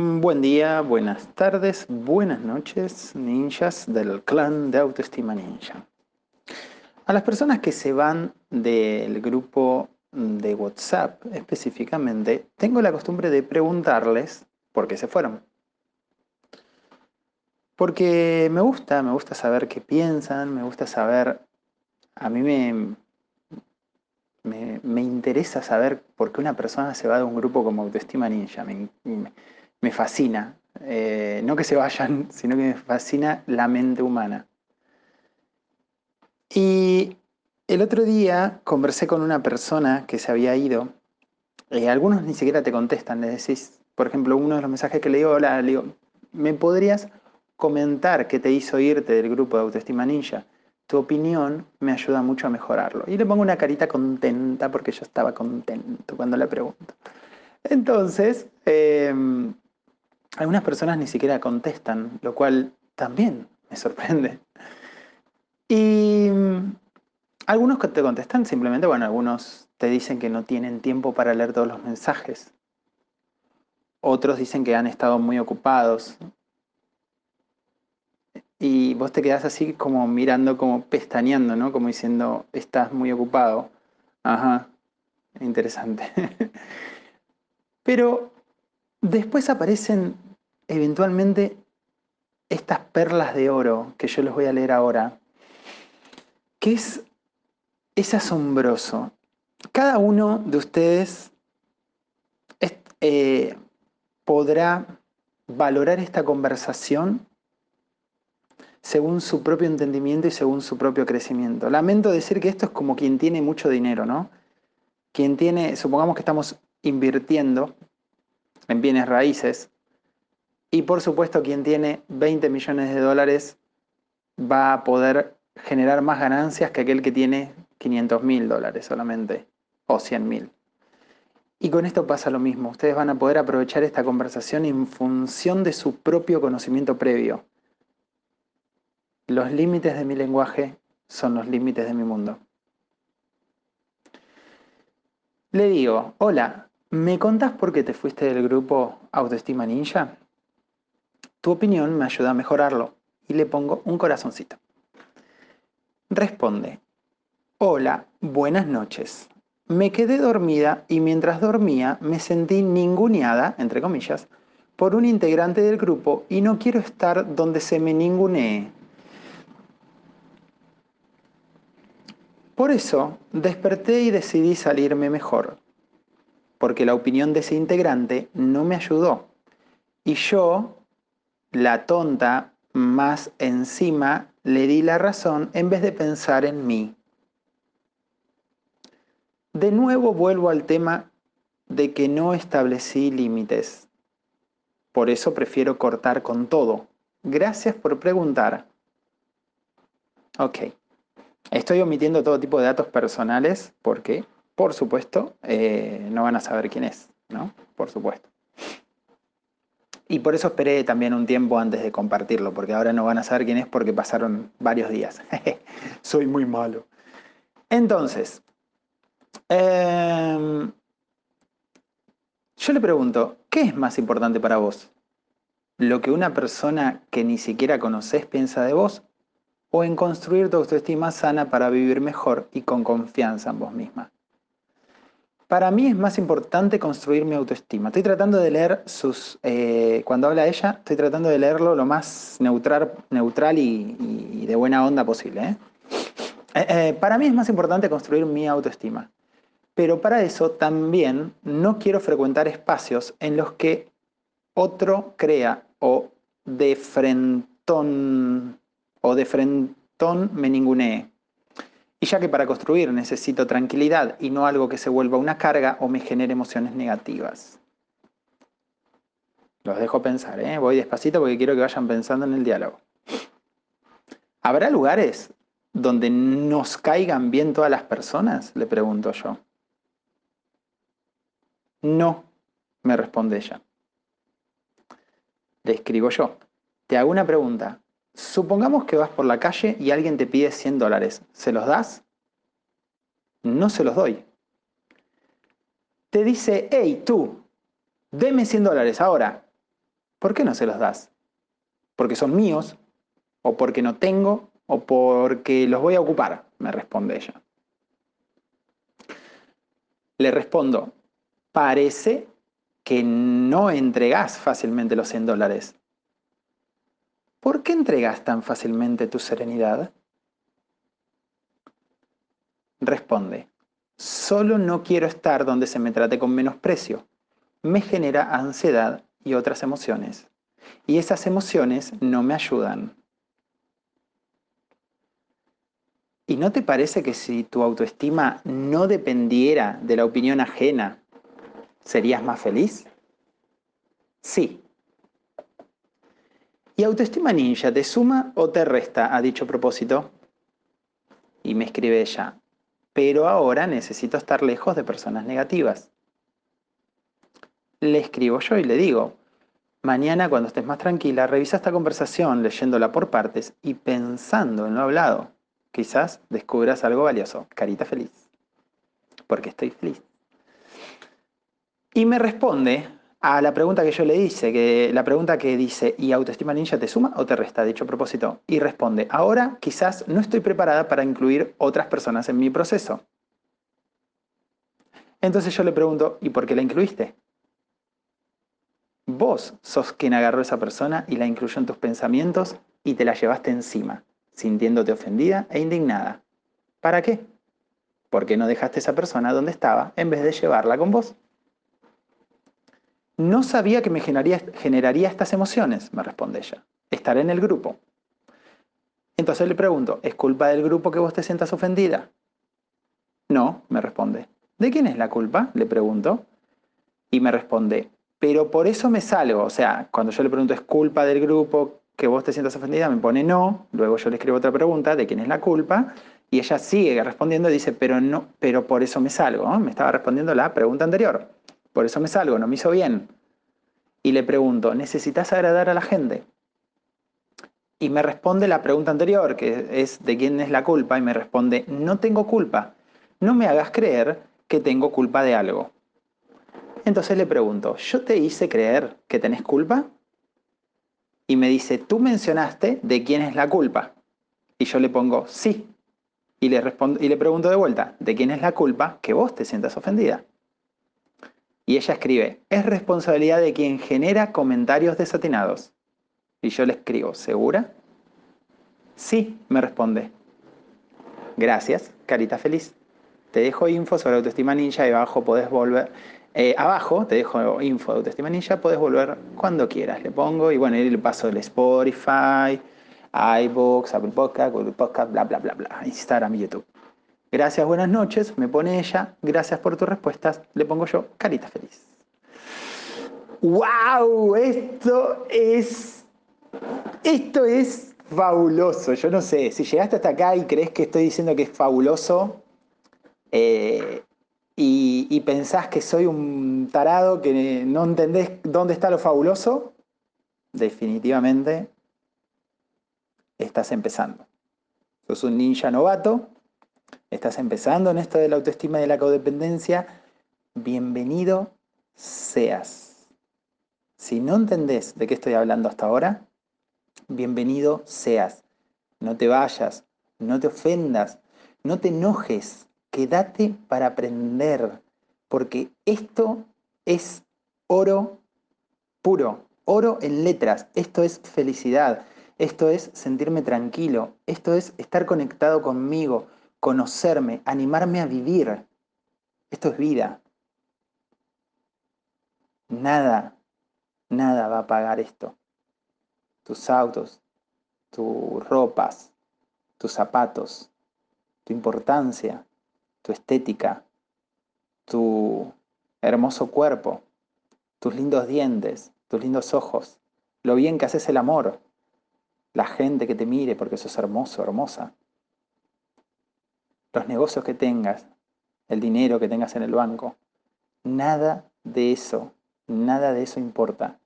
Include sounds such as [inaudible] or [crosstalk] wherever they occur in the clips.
Buen día, buenas tardes, buenas noches, ninjas del clan de autoestima ninja. A las personas que se van del grupo de WhatsApp específicamente, tengo la costumbre de preguntarles por qué se fueron. Porque me gusta, me gusta saber qué piensan, me gusta saber, a mí me, me, interesa saber por qué una persona se va de un grupo como Autoestima Ninja. Me, me fascina. Eh, no que se vayan, [laughs] sino que me fascina la mente humana. Y el otro día conversé con una persona que se había ido. Eh, algunos ni siquiera te contestan, le decís, por ejemplo, uno de los mensajes que le digo, hola, le digo, ¿me podrías comentar qué te hizo irte del grupo de Autoestima Ninja? Tu opinión me ayuda mucho a mejorarlo. Y le pongo una carita contenta porque yo estaba contento cuando le pregunto. Entonces, em, algunas personas ni siquiera contestan, lo cual también me sorprende. Y mm, algunos que te contestan simplemente, bueno, algunos te dicen que no tienen tiempo para leer todos los mensajes. Otros dicen que han estado muy ocupados. Y vos te quedás así como mirando, como pestañeando, ¿no? Como diciendo, estás muy ocupado. Ajá, interesante. [laughs] Pero Después aparecen eventualmente estas perlas de oro que yo les voy a leer ahora, que es, es asombroso. Cada uno de ustedes eh, podrá valorar esta conversación según su propio entendimiento y según su propio crecimiento. Lamento decir que esto es como quien tiene mucho dinero, ¿no? Quien tiene, supongamos que estamos invirtiendo en bienes raíces. Y por supuesto, quien tiene 20 millones de dólares va a poder generar más ganancias que aquel que tiene 500 mil dólares solamente, o 100 mil. Y con esto pasa lo mismo. Ustedes van a poder aprovechar esta conversación en función de su propio conocimiento previo. Los límites de mi lenguaje son los límites de mi mundo. Le digo, hola, ¿Me contás por qué te fuiste del grupo Autoestima Ninja? Tu opinión me ayuda a mejorarlo y le pongo un corazoncito. Responde, hola, buenas noches. Me quedé dormida y mientras dormía me sentí ninguneada, entre comillas, por un integrante del grupo y no quiero estar donde se me ningunee. Por eso desperté y decidí salirme mejor porque la opinión de ese integrante no me ayudó. Y yo, la tonta, más encima, le di la razón en vez de pensar en mí. De nuevo vuelvo al tema de que no establecí límites. Por eso prefiero cortar con todo. Gracias por preguntar. Ok. Estoy omitiendo todo tipo de datos personales porque por supuesto, eh, no van a saber quién es, ¿no? Por supuesto. Y por eso esperé también un tiempo antes de compartirlo, porque ahora no van a saber quién es porque pasaron varios días. [laughs] Soy muy malo. Entonces, em, yo le pregunto, ¿qué es más importante para vos? ¿Lo que una persona que ni siquiera conoces piensa de vos? ¿O en construir tu autoestima sana para vivir mejor y con confianza en vos misma? Para mí es más importante construir mi autoestima. Estoy tratando de leer sus... Eh, cuando habla ella, estoy tratando de leerlo lo más neutral, neutral y, de buena onda posible. ¿eh? Eh, para mí es más importante construir mi autoestima. Pero para eso también no quiero frecuentar espacios en los que otro crea o de frentón o de frentón me ningunee. Y ya que para construir necesito tranquilidad y no algo que se vuelva una carga o me genere emociones negativas. Los dejo pensar, ¿eh? voy despacito porque quiero que vayan pensando en el diálogo. ¿Habrá lugares donde nos caigan bien todas las personas? Le pregunto yo. No, me responde ella. Le escribo yo. Te hago una pregunta. Supongamos que vas por la calle y alguien te pide 100 dólares. ¿Se los das? No se los doy. Te dice, hey, tú, deme 100 dólares ahora. ¿Por qué no se los das? ¿Porque son míos? ¿O porque no tengo? ¿O porque los voy a ocupar? Me responde ella. Le respondo, parece que no entregas fácilmente los 100 dólares. ¿Por qué entregas tan fácilmente tu serenidad? Responde, solo no quiero estar donde se me trate con menosprecio. Me genera ansiedad y otras emociones. Y esas emociones no me ayudan. ¿Y no te parece que si tu autoestima no dependiera de la opinión ajena, serías más feliz? Sí. ¿Y autoestima ninja te suma o te resta a dicho propósito? Y me escribe ella, pero ahora necesito estar lejos de personas negativas. Le escribo yo y le digo, mañana cuando estés más tranquila, revisa esta conversación leyéndola por partes y pensando en lo hablado. Quizás descubras algo valioso. Carita feliz. Porque estoy feliz. Y me responde a la pregunta que yo le hice, que la pregunta que dice, ¿y autoestima ninja te suma o te resta? Dicho propósito. Y responde, ahora quizás no estoy preparada para incluir otras personas en mi proceso. Entonces yo le pregunto, ¿y por qué la incluiste? Vos sos quien agarró a esa persona y la incluyó en tus pensamientos y te la llevaste encima sintiéndote ofendida e indignada. ¿Para qué? Porque no dejaste a esa persona donde estaba en vez de llevarla con vos. No sabía que me generaría, generaría estas emociones, me responde ella. Estar en el grupo. Entonces le pregunto, ¿es culpa del grupo que vos te sientas ofendida? No, me responde. ¿De quién es la culpa? Le pregunto. Y me responde, pero por eso me salgo. O sea, cuando yo le pregunto, ¿es culpa del grupo que vos te sientas ofendida, me pone no, luego yo le escribo otra pregunta de quién es la culpa, y ella sigue respondiendo y dice, pero no, pero por eso me salgo, me estaba respondiendo la pregunta anterior, por eso me salgo, no me hizo bien. Y le pregunto, ¿necesitas agradar a la gente? Y me responde la pregunta anterior, que es de quién es la culpa, y me responde, no tengo culpa, no me hagas creer que tengo culpa de algo. Entonces le pregunto, ¿yo te hice creer que tenés culpa? y me dice, tú mencionaste de quién es la culpa. Y yo le pongo, sí. Y le, respondo, y le pregunto de vuelta, ¿de quién es la culpa que vos te sientas ofendida? Y ella escribe, es responsabilidad de quien genera comentarios desatinados. Y yo le escribo, ¿segura? Sí, me responde. Gracias, carita feliz. Te dejo info sobre autoestima ninja y abajo podés volver, eh, abajo te dejo info de Autoestima Ninja, puedes volver cuando quieras. Le pongo y bueno, ahí le paso el Spotify, iBooks, Apple Podcast, Google Podcast, bla, bla, bla, bla, Instagram YouTube. Gracias, buenas noches, me pone ella, gracias por tus respuestas, le pongo yo, carita feliz. ¡Wow! Esto es. Esto es fabuloso. Yo no sé, si llegaste hasta acá y crees que estoy diciendo que es fabuloso, eh, y, pensás que soy un tarado, que no entendés dónde está lo fabuloso, definitivamente estás empezando. Sos un ninja novato, estás empezando en esto de la autoestima y de la codependencia, bienvenido seas. Si no entendés de qué estoy hablando hasta ahora, bienvenido seas. No te vayas, no te ofendas, no te enojes, quédate para aprender, porque esto es oro puro, oro en letras, esto es felicidad, esto es sentirme tranquilo, esto es estar conectado conmigo, conocerme, animarme a vivir. Esto es vida. Nada, nada va a pagar esto. Tus autos, tus ropas, tus zapatos, tu importancia, tu estética, tu hermoso cuerpo, tus lindos dientes, tus lindos ojos, lo bien que haces el amor, la gente que te mire porque sos hermoso, hermosa, los negocios que tengas, el dinero que tengas en el banco, nada de eso, nada de eso importa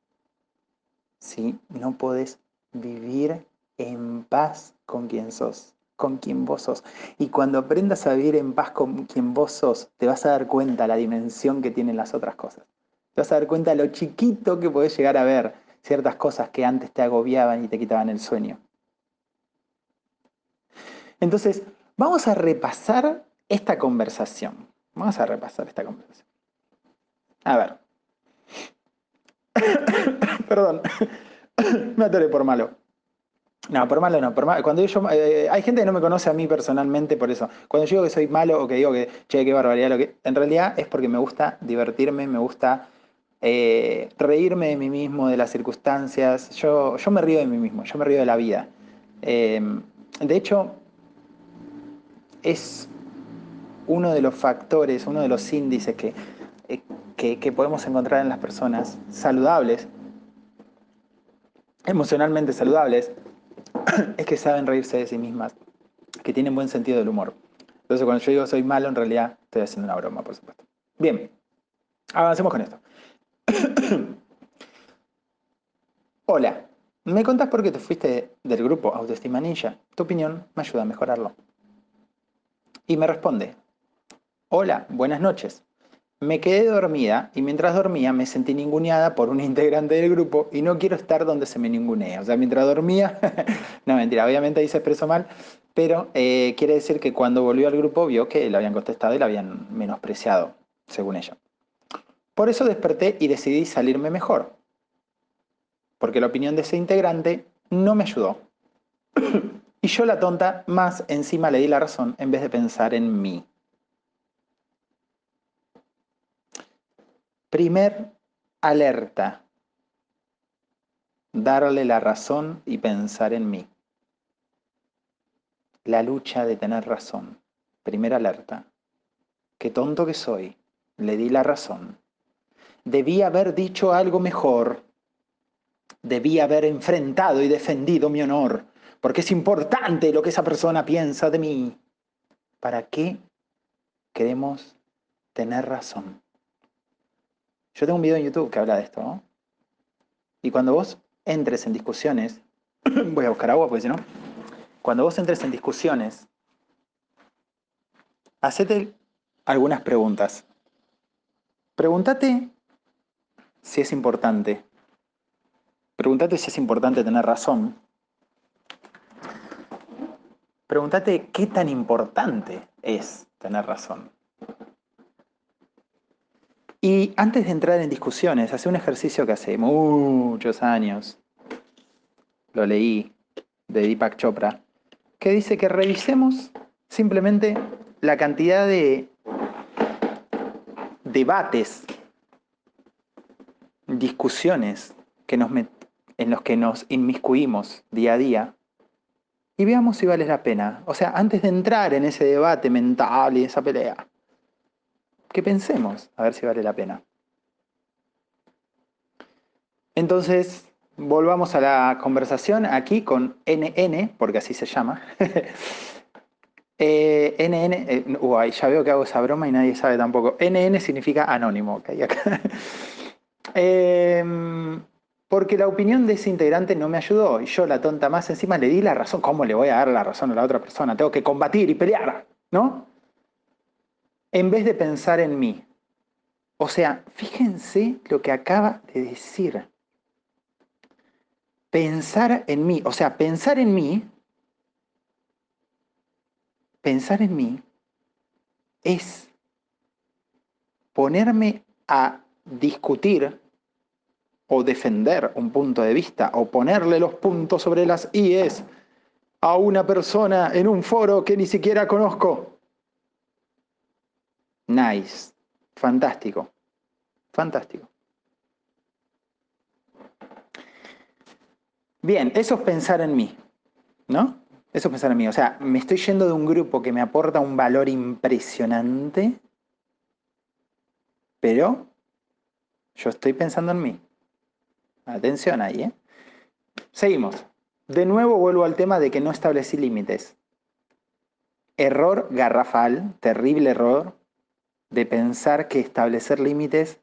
si no puedes vivir en paz con quien sos con quien vos sos. Y cuando aprendas a vivir en paz con quien vos sos, te vas a dar cuenta la dimensión que tienen las otras cosas. Te vas a dar cuenta lo chiquito que podés llegar a ver ciertas cosas que antes te agobiaban y te quitaban el sueño. Entonces, vamos a repasar esta conversación. Vamos a repasar esta conversación. A ver. [coughs] Perdón. [coughs] me atoré por malo. No, por malo no. Por Cuando yo, eh, hay gente que no me conoce a mí personalmente por eso. Cuando yo digo que soy malo o que digo que, che, qué barbaridad, lo que, en realidad es porque me gusta divertirme, me gusta eh, reírme de mí mismo, de las circunstancias. Yo, yo me río de mí mismo, yo me río de la vida. Em, de hecho, es uno de los factores, uno de los índices que, eh, que, podemos encontrar en las personas saludables, emocionalmente saludables, [clears throat] es que saben reírse de sí mismas, que tienen buen sentido del humor. Entonces cuando yo digo soy malo, en realidad estoy haciendo una broma, por supuesto. Bien, avancemos con esto. [clears throat] Hola, ¿me contás por qué te fuiste del grupo Autoestima Ninja? Tu opinión me ayuda a mejorarlo. Y me responde, hola, buenas noches. Me quedé dormida y mientras dormía me sentí ninguneada por un integrante del grupo y no quiero estar donde se me ningunea. O sea, mientras dormía, [laughs] no mentira, obviamente ahí se expresó mal, pero eh, quiere decir que cuando volvió al grupo vio que le habían contestado y la habían menospreciado, según ella. Por eso desperté y decidí salirme mejor, porque la opinión de ese integrante no me ayudó. Y yo la tonta más encima le di la razón en vez de pensar en mí. Primer alerta. Darle la razón y pensar en mí. La lucha de tener razón. Primer alerta. Qué tonto que soy. Le di la razón. Debí haber dicho algo mejor. Debí haber enfrentado y defendido mi honor, porque es importante lo que esa persona piensa de mí. ¿Para qué queremos tener razón? Yo tengo un video en YouTube que habla de esto, ¿no? Y cuando vos entres en discusiones, [clears throat] voy a buscar agua porque si no, cuando vos entres en discusiones, hacete algunas preguntas. Pregúntate si es importante. Pregúntate si es importante tener razón. Pregúntate qué tan importante es tener razón. Y antes de entrar en discusiones, hace un ejercicio que hace muchos años, lo leí de Deepak Chopra, que dice que revisemos simplemente la cantidad de debates, discusiones que nos en los que nos inmiscuimos día a día y veamos si vale la pena. O sea, antes de entrar en ese debate mental y esa pelea, que pensemos a ver si vale la pena. Entonces, volvamos a la conversación aquí con NN, porque así se llama. [laughs] eh, NN, eh, uh, ya veo que hago esa broma y nadie sabe tampoco. NN significa anónimo, [laughs] em, porque la opinión de ese integrante no me ayudó y yo, la tonta más encima, le di la razón. ¿Cómo le voy a dar la razón a la otra persona? Tengo que combatir y pelear, ¿no? en vez de pensar en mí. O sea, fíjense lo que acaba de decir. Pensar en mí. O sea, pensar en mí, pensar en mí es ponerme a discutir o defender un punto de vista o ponerle los puntos sobre las IES a una persona en un foro que ni siquiera conozco. Nice. Fantástico. Fantástico. Bien, eso es pensar en mí, ¿no? Eso es pensar en mí. O sea, me estoy yendo de un grupo que me aporta un valor impresionante, pero yo estoy pensando en mí. Atención ahí, ¿eh? Seguimos. De nuevo vuelvo al tema de que no establecí límites. Error garrafal, terrible error, de pensar que establecer límites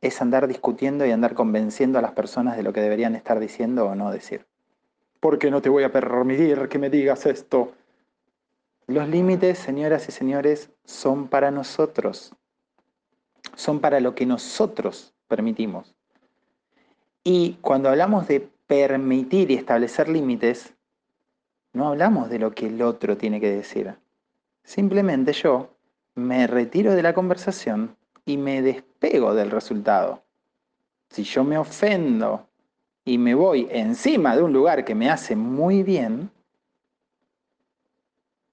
es andar discutiendo y andar convenciendo a las personas de lo que deberían estar diciendo o no decir. Porque no te voy a permitir que me digas esto. Los límites, señoras y señores, son para nosotros. Son para lo que nosotros permitimos. Y cuando hablamos de permitir y establecer límites, no hablamos de lo que el otro tiene que decir. Simplemente yo me retiro de la conversación y me despego del resultado. Si yo me ofendo y me voy encima de un lugar que me hace muy bien,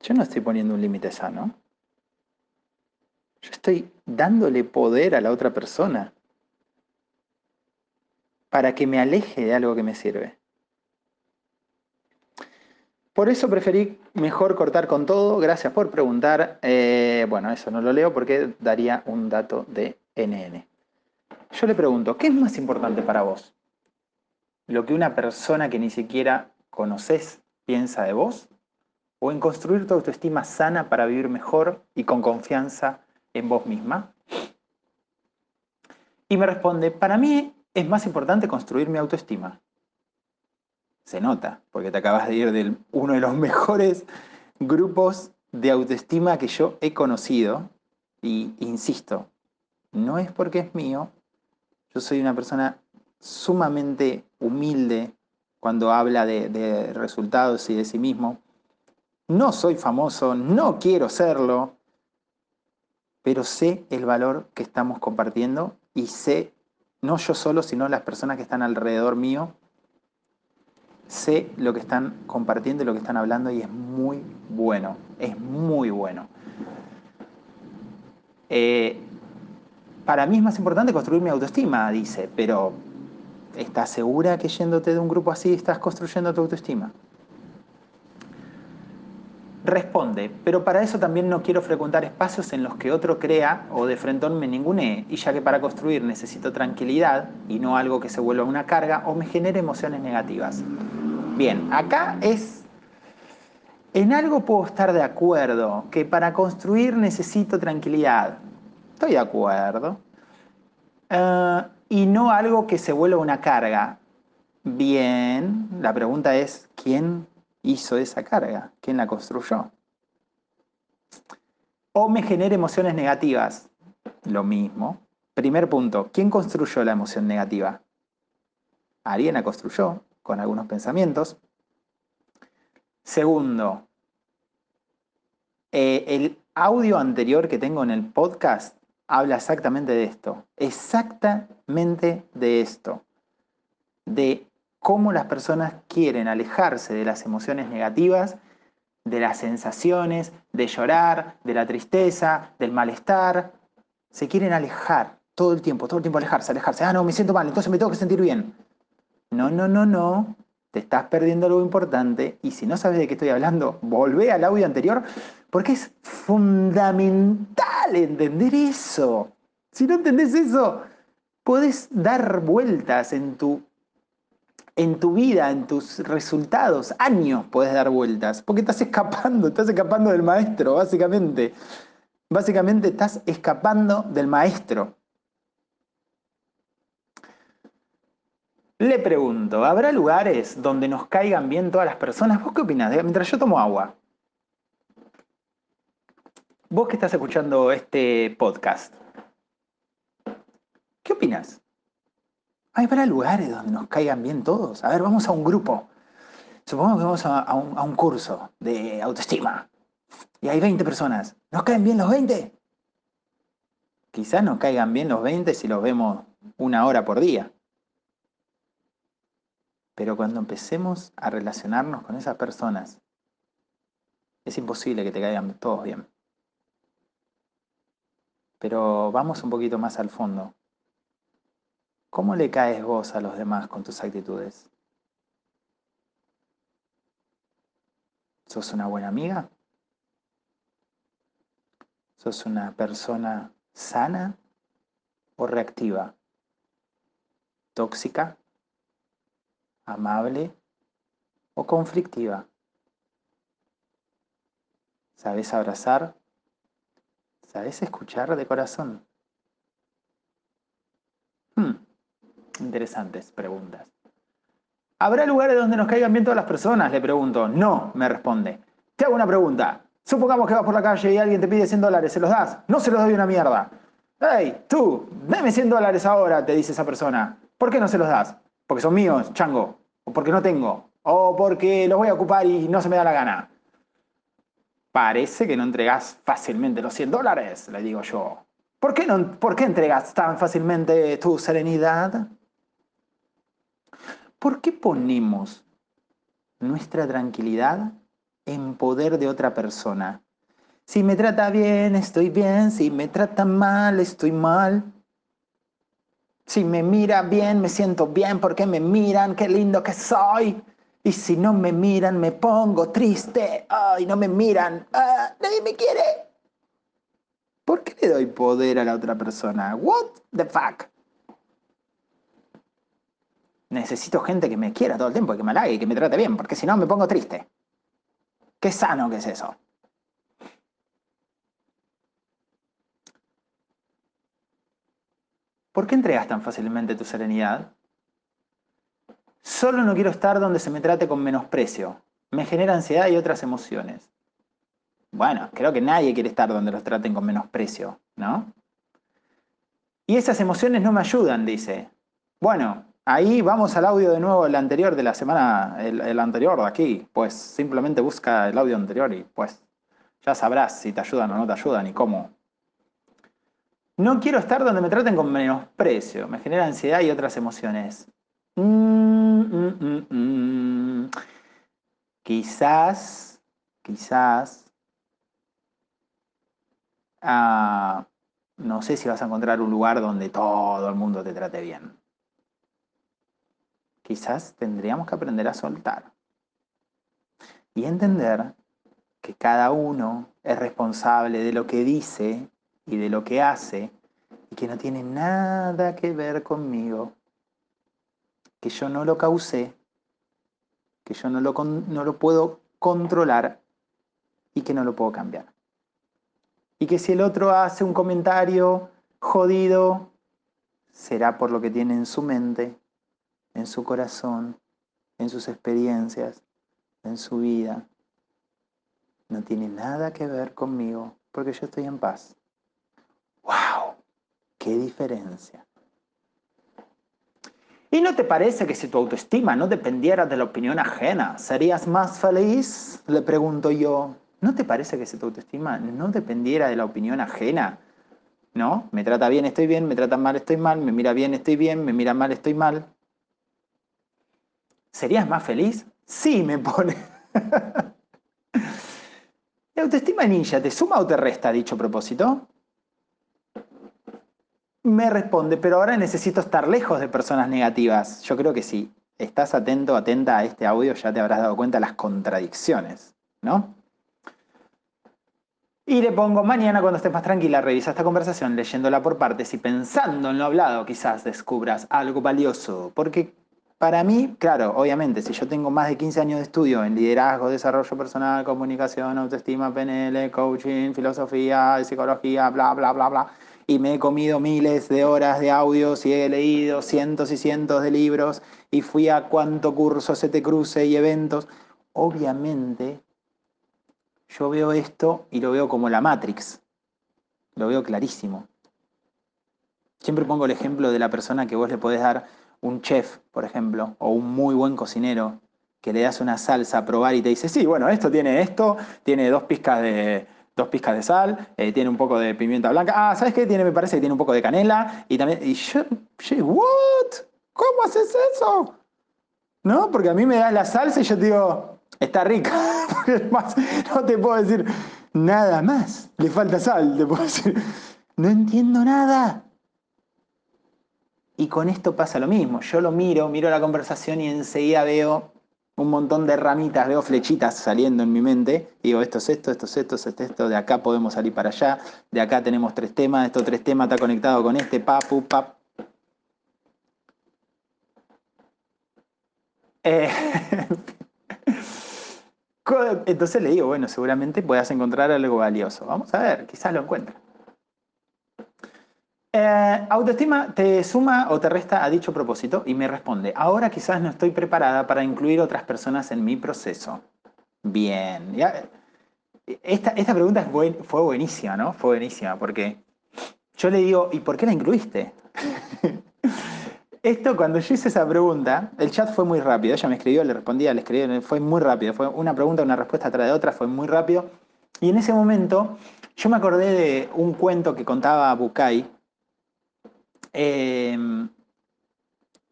yo no estoy poniendo un límite sano. Yo estoy dándole poder a la otra persona para que me aleje de algo que me sirve. Por eso preferí mejor cortar con todo. Gracias por preguntar. Eh, bueno, eso no lo leo porque daría un dato de NN. Yo le pregunto, ¿qué es más importante para vos? ¿Lo que una persona que ni siquiera conoces piensa de vos? ¿O en construir tu autoestima sana para vivir mejor y con confianza en vos misma? Y me responde, para mí es más importante construir mi autoestima se nota, porque te acabas de ir de uno de los [laughs] mejores grupos de autoestima que yo he conocido. Y insisto, no es porque es mío, yo soy una persona sumamente humilde cuando habla de, de resultados y de sí mismo. No soy famoso, no quiero serlo, pero sé el valor que estamos compartiendo y sé, no yo solo, sino las personas que están alrededor mío, sé lo que están compartiendo y lo que están hablando y es muy bueno, es muy bueno. Eh, para mí es más importante construir mi autoestima, dice, pero ¿estás segura que yéndote de un grupo así estás construyendo tu autoestima? Responde, pero para eso también no quiero frecuentar espacios en los que otro crea o de frentón me ningunee, y ya que para construir necesito tranquilidad y no algo que se vuelva una carga o me genere emociones negativas. Bien, acá es... En algo puedo estar de acuerdo, que para construir necesito tranquilidad. Estoy de acuerdo. Eh, y no algo que se vuelva una carga. Bien, la pregunta es, ¿quién hizo esa carga? ¿Quién la construyó? O me genera emociones negativas. Lo mismo. Primer punto, ¿quién construyó la emoción negativa? La construyó con algunos pensamientos. Segundo, eh, el audio anterior que tengo en el podcast habla exactamente de esto, exactamente de esto, de cómo las personas quieren alejarse de las emociones negativas, de las sensaciones, de llorar, de la tristeza, del malestar. Se quieren alejar todo el tiempo, todo el tiempo alejarse, alejarse. Ah, no, me siento mal, entonces me tengo que sentir bien. No, no, no, no. Te estás perdiendo algo importante y si no sabes de qué estoy hablando, volvé al audio anterior porque es fundamental entender eso. Si no entendés eso, puedes dar vueltas en tu, en tu vida, en tus resultados. Años puedes dar vueltas porque estás escapando, estás escapando del maestro, básicamente. Básicamente estás escapando del maestro. Le pregunto, ¿habrá lugares donde nos caigan bien todas las personas? ¿Vos qué opinás? Mientras yo tomo agua. Vos que estás escuchando este podcast, ¿qué opinas? ¿Habrá lugares donde nos caigan bien todos? A ver, vamos a un grupo. Supongamos que vamos a, un, a un curso de autoestima y hay 20 personas. ¿Nos caen bien los 20? Quizás nos caigan bien los 20 si los vemos una hora por día. Pero cuando empecemos a relacionarnos con esas personas, es imposible que te caigan todos bien. Pero vamos un poquito más al fondo. ¿Cómo le caes vos a los demás con tus actitudes? ¿Sos una buena amiga? ¿Sos una persona sana o reactiva? ¿Tóxica? amable o conflictiva. ¿Sabes abrazar? ¿Sabes escuchar de corazón? Hmm, interesantes preguntas. ¿Habrá lugares donde nos caigan bien todas las personas? Le pregunto. No, me responde. Te hago una pregunta. Supongamos que vas por la calle y alguien te pide 100 dólares, ¿se los das? No se los doy una mierda. Hey, tú, dame 100 dólares ahora, te dice esa persona. ¿Por qué no se los das? porque son míos, chango, o porque no tengo, o porque los voy a ocupar y no se me da la gana. Parece que no entregas fácilmente los 100 dólares, le digo yo. ¿Por qué, no, ¿Por qué entregas tan fácilmente tu serenidad? ¿Por qué ponemos nuestra tranquilidad en poder de otra persona? Si me trata bien, estoy bien. Si me trata mal, estoy mal. Si me mira bien, me siento bien porque me miran, qué lindo que soy. Y si no me miran, me pongo triste. Ay, no me miran. Ah, nadie me quiere. ¿Por qué le doy poder a la otra persona? What the fuck? Necesito gente que me quiera todo el tiempo, que me halague y que me trate bien, porque si no me pongo triste. Qué sano que es eso. ¿Por qué entregas tan fácilmente tu serenidad? Solo no quiero estar donde se me trate con menosprecio. Me genera ansiedad y otras emociones. Bueno, creo que nadie quiere estar donde los traten con menosprecio, ¿no? Y esas emociones no me ayudan, dice. Bueno, ahí vamos al audio de nuevo, el anterior de la semana, el, anterior de aquí. Pues simplemente busca el audio anterior y pues ya sabrás si te ayudan o no te ayudan y cómo. No quiero estar donde me traten con menosprecio, me genera ansiedad y otras emociones. Mm, mm, mm, quizás, quizás Ah, no sé si vas a encontrar un lugar donde todo el mundo te trate bien. Quizás tendríamos que aprender a soltar y entender que cada uno es responsable de lo que dice y de lo que hace y que no tiene nada que ver conmigo, que yo no lo causé, que yo no lo, no lo puedo controlar y que no lo puedo cambiar. Y que si el otro hace un comentario jodido, será por lo que tiene en su mente, en su corazón, en sus experiencias, en su vida. No tiene nada que ver conmigo porque yo estoy en paz. ¡Wow! ¡Qué diferencia! ¿Y no te parece que si tu autoestima no dependiera de la opinión ajena, serías más feliz? Le pregunto yo. ¿No te parece que si tu autoestima no dependiera de la opinión ajena? ¿No? Me trata bien, estoy bien, me trata mal, estoy mal, me mira bien, estoy bien, me mira mal, estoy mal. ¿Serías más feliz? Sí, me pone. ¿La autoestima ninja te suma o te resta dicho propósito? Me responde, pero ahora necesito estar lejos de personas negativas. Yo creo que si estás atento, atenta a este audio, ya te habrás dado cuenta de las contradicciones, ¿no? Y le pongo, mañana cuando estés más tranquila, revisa esta conversación leyéndola por partes y pensando en lo hablado, quizás descubras algo valioso. Porque para mí, claro, obviamente, si yo tengo más de 15 años de estudio en liderazgo, desarrollo personal, comunicación, autoestima, PNL, coaching, filosofía, psicología, bla, bla, bla, bla, y me he comido miles de horas de audios y he leído cientos y cientos de libros y fui a cuánto curso se te cruce y eventos, obviamente yo veo esto y lo veo como la Matrix. Lo veo clarísimo. Siempre pongo el ejemplo de la persona que vos le podés dar un chef, por ejemplo, o un muy buen cocinero, que le das una salsa a probar y te dice, sí, bueno, esto tiene esto, tiene dos pizcas de, dos pizcas de sal, eh, tiene un poco de pimienta blanca, ah, ¿sabes qué? Tiene, me parece que tiene un poco de canela, y también, y yo, yo ¿what? ¿Cómo haces eso? ¿No? Porque a mí me das la salsa y yo te digo, Está rica, [laughs] no te puedo decir nada más. Le falta sal, te puedo decir. No entiendo nada. Y con esto pasa lo mismo. Yo lo miro, miro la conversación y enseguida veo un montón de ramitas, veo flechitas saliendo en mi mente. digo, esto es esto, esto es esto, esto es esto, de acá podemos salir para allá, de acá tenemos tres temas, estos tres temas está conectado con este, papu, pap. Eh, [laughs] Entonces le digo, bueno, seguramente puedas encontrar algo valioso. Vamos a ver, quizás lo encuentre. Eh, autoestima te suma o te resta a dicho propósito y me responde, ahora quizás no estoy preparada para incluir otras personas en mi proceso. Bien, esta, esta pregunta fue buenísima, ¿no? Fue buenísima porque yo le digo, ¿y por qué la incluiste? [laughs] Esto, cuando yo hice esa pregunta, el chat fue muy rápido. Ella me escribió, le respondía, le escribió, fue muy rápido. Fue una pregunta, una respuesta atrás de otra, fue muy rápido. Y en ese momento, yo me acordé de un cuento que contaba Em,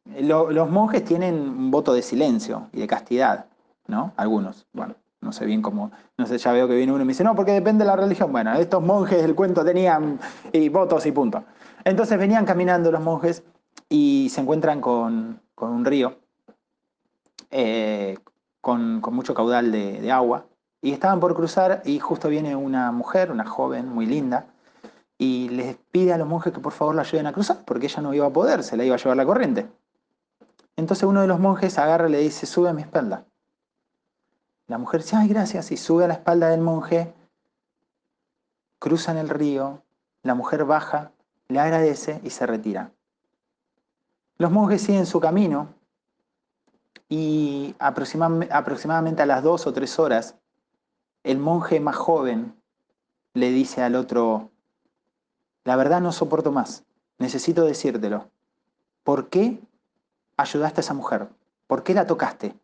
los monjes tienen un voto de silencio y de castidad, ¿no? Algunos. Bueno, no sé bien cómo, no sé, ya veo que viene uno y me dice, no, porque depende de la religión. Bueno, estos monjes del cuento tenían y votos y punto. Entonces venían caminando los monjes y se encuentran con, un río eh, con, mucho caudal de, agua y estaban por cruzar y justo viene una mujer, una joven muy linda, y les pide a los monjes que por favor la ayuden a cruzar porque ella no iba a poder, se la iba a llevar la corriente. Entonces uno de los monjes agarra y le dice, sube a mi espalda. La mujer dice, ay, gracias, y sube a la espalda del monje, cruzan el río, la mujer baja, le agradece y se retira. Los monjes siguen su camino y aproximadamente a las dos o tres horas, el monje más joven le dice al otro, la verdad no soporto más, necesito decírtelo. ¿Por qué ayudaste a esa mujer? ¿Por qué la tocaste?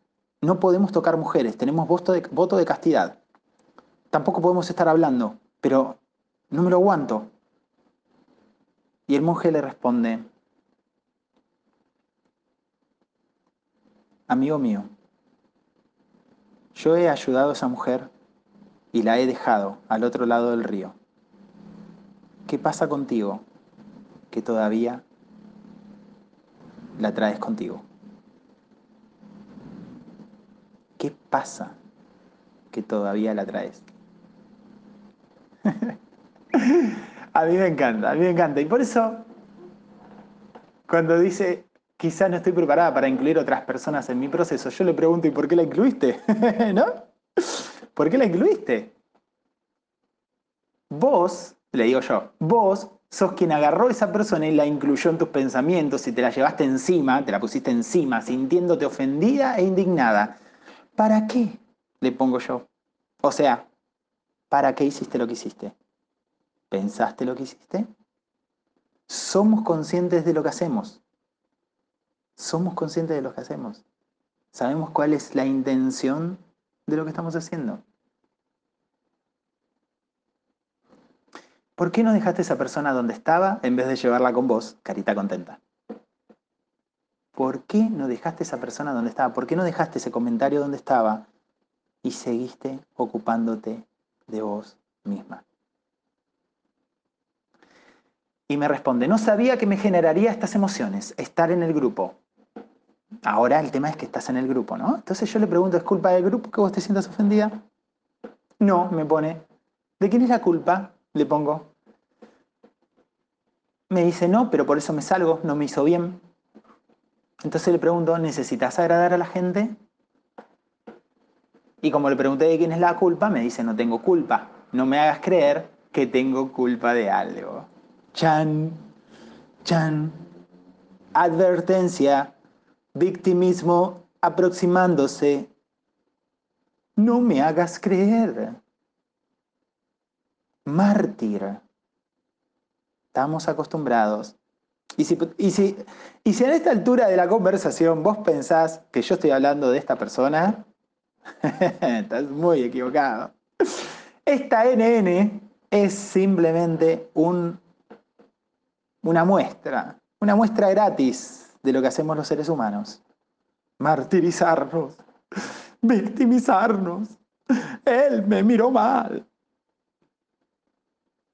No podemos tocar mujeres, tenemos voto de, castidad. Tampoco podemos estar hablando, pero no me lo aguanto. Y el monje le responde, Amigo mío, yo he ayudado a esa mujer y la he dejado al otro lado del río. ¿Qué pasa contigo que todavía la traes contigo? ¿Qué pasa que todavía la traes? [laughs] a mí me encanta, a mí me encanta. Y por eso, cuando dice quizás no estoy preparada para incluir otras personas en mi proceso. Yo le pregunto, ¿y por qué la incluiste? [laughs] ¿No? ¿Por qué la incluiste? Vos, le digo yo, vos sos quien agarró a esa persona y la incluyó en tus pensamientos y te la llevaste encima, te la pusiste encima, sintiéndote ofendida e indignada. ¿Para qué? Le pongo yo. O sea, ¿para qué hiciste lo que hiciste? ¿Pensaste lo que hiciste? Somos conscientes de lo que hacemos somos conscientes de lo que hacemos. Sabemos cuál es la intención de lo que estamos haciendo. ¿Por qué no dejaste a esa persona donde estaba en vez de llevarla con vos, carita contenta? ¿Por qué no dejaste a esa persona donde estaba? ¿Por qué no dejaste ese comentario donde estaba y seguiste ocupándote de vos misma? Y me responde, no sabía que me generaría estas emociones, estar en el grupo. Ahora el tema es que estás en el grupo, ¿no? Entonces yo le pregunto, ¿es culpa del grupo que vos te sientas ofendida? No, me pone. ¿De quién es la culpa? Le pongo. Me dice, no, pero por eso me salgo, no me hizo bien. Entonces le pregunto, ¿necesitas agradar a la gente? Y como le pregunté de quién es la culpa, me dice, no tengo culpa. No me hagas creer que tengo culpa de algo. Chan, chan. Advertencia, victimismo aproximándose. No me hagas creer. Mártir. Estamos acostumbrados. Y si, y, si, y si en esta altura de la conversación vos pensás que yo estoy hablando de esta persona, [laughs] estás muy equivocado. Esta NN es simplemente un, una muestra, una muestra gratis de lo que hacemos los seres humanos. Martirizarnos, victimizarnos. Él me miró mal.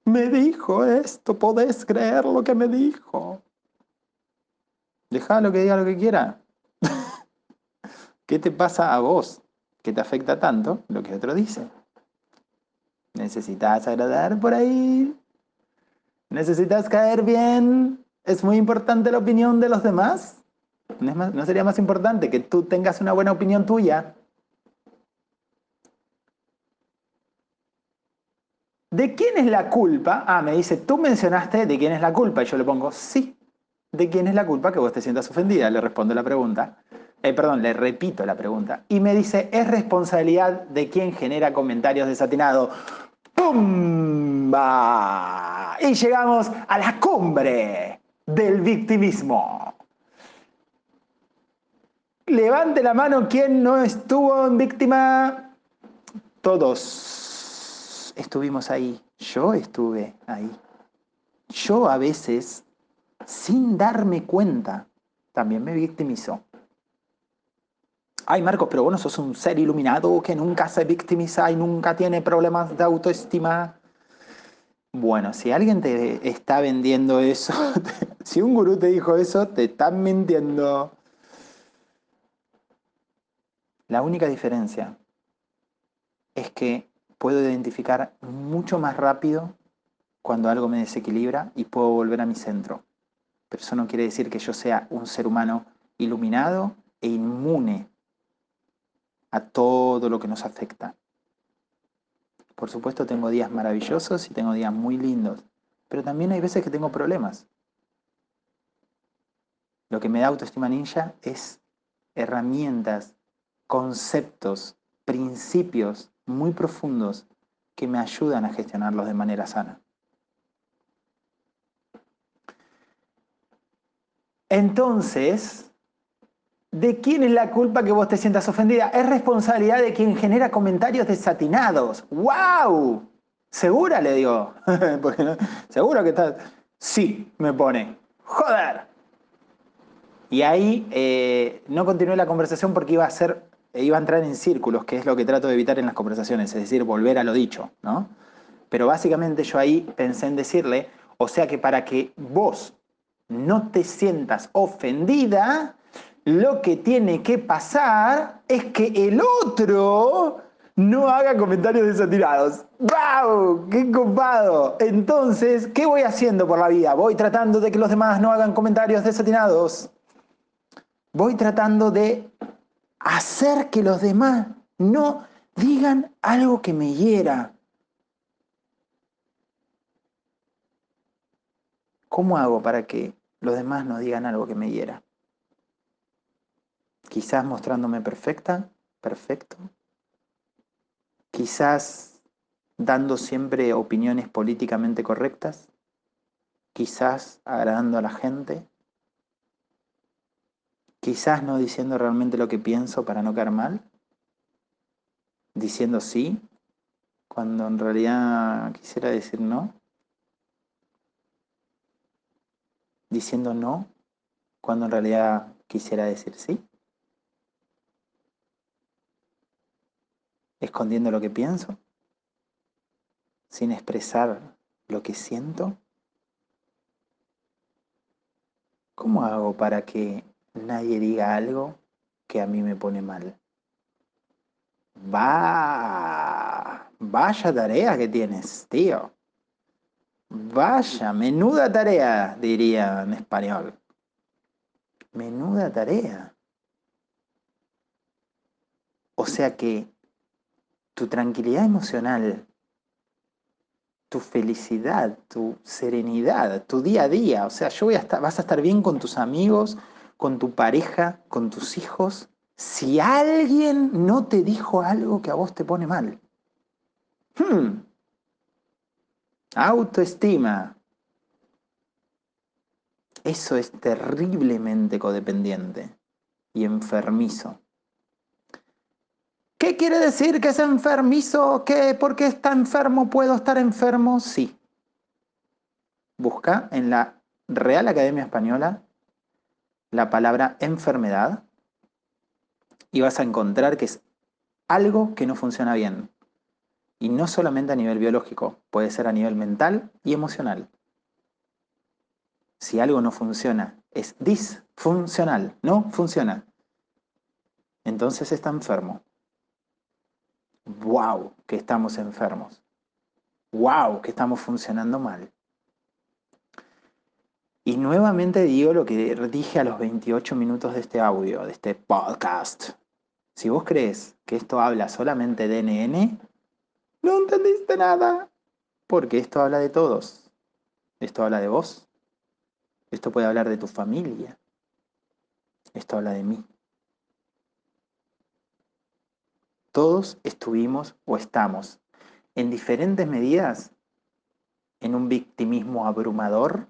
Me dijo esto, podés creer lo que me dijo. Déjalo que diga lo que quiera. [laughs] ¿Qué te pasa a vos que te afecta tanto lo que otro dice? ¿Necesitas agradar por ahí? ¿Necesitas caer bien? ¿Es muy importante la opinión de los demás? ¿No, sería más importante que tú tengas una buena opinión tuya? ¿De quién es la culpa? Ah, me dice, tú mencionaste de quién es la culpa. Y yo le pongo, sí. ¿De quién es la culpa que vos te sientas ofendida? Le respondo la pregunta. Eh, perdón, le repito la pregunta. Y me dice, es responsabilidad de quien genera comentarios desatinados. ¡Pumba! Y llegamos a la cumbre del victimismo. Levante la mano quien no estuvo en víctima. Todos estuvimos ahí. Yo estuve ahí. Yo a veces, sin darme cuenta, también me victimizo. Ay, Marcos, pero bueno, sos un ser iluminado que nunca se victimiza y nunca tiene problemas de autoestima. Bueno, si alguien te está vendiendo eso, [laughs] si un gurú te dijo eso, te están mintiendo. La única diferencia es que puedo identificar mucho más rápido cuando algo me desequilibra y puedo volver a mi centro. Pero eso no quiere decir que yo sea un ser humano iluminado e inmune a todo lo que nos afecta. Por supuesto tengo días maravillosos y tengo días muy lindos, pero también hay veces que tengo problemas. Lo que me da autoestima ninja es herramientas, conceptos, principios muy profundos que me ayudan a gestionarlos de manera sana. Entonces, ¿de quién es la culpa que vos te sientas ofendida? Es responsabilidad de quien genera comentarios desatinados. ¡Wow! ¿Segura? Le digo. [laughs] ¿Seguro que estás? Sí, me pone. ¡Joder! Y ahí eh, no continué la conversación porque iba a ser, iba a entrar en círculos, que es lo que trato de evitar en las conversaciones, es decir, volver a lo dicho, ¿no? Pero básicamente yo ahí pensé en decirle, o sea que para que vos no te sientas ofendida, lo que tiene que pasar es que el otro no haga comentarios desatirados. ¡Wow! ¡Qué copado! Entonces, ¿qué voy haciendo por la vida? Voy tratando de que los demás no hagan comentarios desatinados. Voy tratando de hacer que los demás no digan algo que me hiera. ¿Cómo hago para que los demás no digan algo que me hiera? Quizás mostrándome perfecta, perfecto. Quizás dando siempre opiniones políticamente correctas. Quizás agradando a la gente. Quizás no diciendo realmente lo que pienso para no caer mal. Diciendo sí cuando en realidad quisiera decir no. diciendo no cuando en realidad quisiera decir sí? ¿Escondiendo lo que pienso? ¿Sin expresar lo que siento? ¿Cómo hago para que nadie diga algo que a mí me pone mal? Va, vaya tarea que tienes, tío. Vaya, menuda tarea, diría en español. Menuda tarea. O sea que tu tranquilidad emocional, tu felicidad, tu serenidad, tu día a día, o sea, yo voy a estar, vas a estar bien con tus amigos, con tu pareja, con tus hijos, si alguien no te dijo algo que a vos te pone mal. Hmm. Autoestima. Eso es terriblemente codependiente y enfermizo. ¿Qué quiere decir que es enfermizo? ¿Que porque está enfermo puedo estar enfermo? Sí. Busca en la Real Academia Española la palabra enfermedad y vas a encontrar que es algo que no funciona bien. Y no solamente a nivel biológico, puede ser a nivel mental y emocional. Si algo no funciona, es disfuncional, no funciona. Entonces está enfermo. ¡Wow! Que estamos enfermos. ¡Wow! Que estamos funcionando mal. Y nuevamente digo lo que dije a los 28 minutos de este audio, de este podcast. Si vos crees que esto habla solamente de NN, no entendiste nada. Porque esto habla de todos. Esto habla de vos. Esto puede hablar de tu familia. Esto habla de mí. Todos estuvimos o estamos en diferentes medidas en un victimismo abrumador,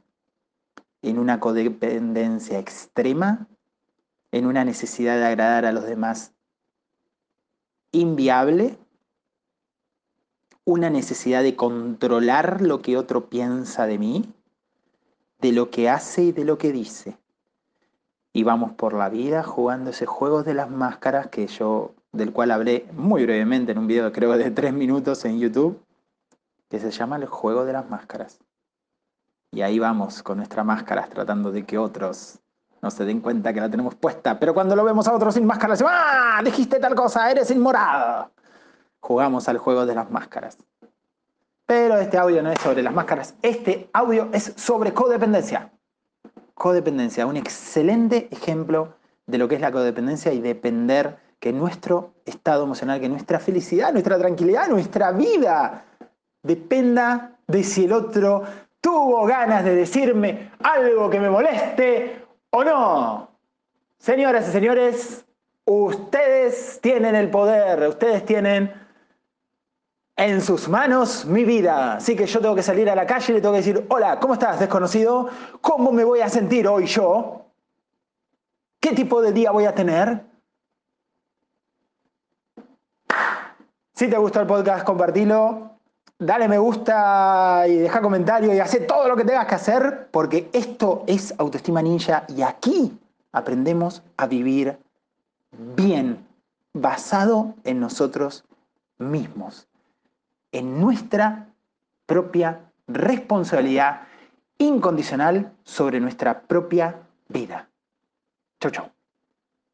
en una codependencia extrema en una necesidad de agradar a los demás inviable, una necesidad de controlar lo que otro piensa de mí, de lo que hace y de lo que dice. Y vamos por la vida jugando ese juego de las máscaras que yo, del cual hablé muy brevemente en un video creo de tres minutos en YouTube, que se llama el juego de las máscaras. Y ahí vamos con nuestras máscaras tratando de que otros no se den cuenta que la tenemos puesta. Pero cuando lo vemos a otros sin máscaras, ¡ah! Dijiste tal cosa, eres inmorado. Jugamos al juego de las máscaras. Pero este audio no es sobre las máscaras. Este audio es sobre codependencia. Codependencia, un excelente ejemplo de lo que es la codependencia y depender que nuestro estado emocional, que nuestra felicidad, nuestra tranquilidad, nuestra vida dependa de si el otro tuvo ganas de decirme algo que me moleste o no. Señoras y señores, ustedes tienen el poder, ustedes tienen en sus manos mi vida. Así que yo tengo que salir a la calle y le tengo que decir, hola, ¿cómo estás, desconocido? ¿Cómo me voy a sentir hoy yo? ¿Qué tipo de día voy a tener? Si te gustó el podcast, compartilo dale me gusta y deja comentario y hace todo lo que tengas que hacer, porque esto es Autoestima Ninja y aquí aprendemos a vivir bien, basado en nosotros mismos, en nuestra propia responsabilidad incondicional sobre nuestra propia vida. Chau, chau.